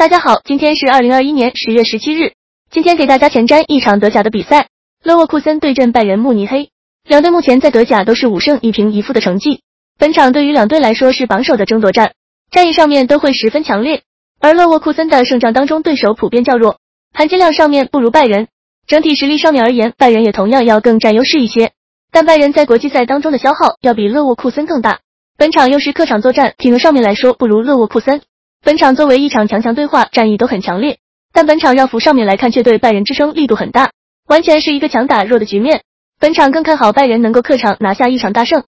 大家好，今天是二零二一年十月十七日。今天给大家前瞻一场德甲的比赛，勒沃库森对阵拜仁慕尼黑。两队目前在德甲都是五胜一平一负的成绩。本场对于两队来说是榜首的争夺战，战役上面都会十分强烈。而勒沃库森的胜仗当中，对手普遍较弱，含金量上面不如拜仁。整体实力上面而言，拜仁也同样要更占优势一些。但拜仁在国际赛当中的消耗要比勒沃库森更大。本场又是客场作战，体能上面来说不如勒沃库森。本场作为一场强强对话，战役都很强烈，但本场让服上面来看却对拜仁支撑力度很大，完全是一个强打弱的局面。本场更看好拜仁能够客场拿下一场大胜。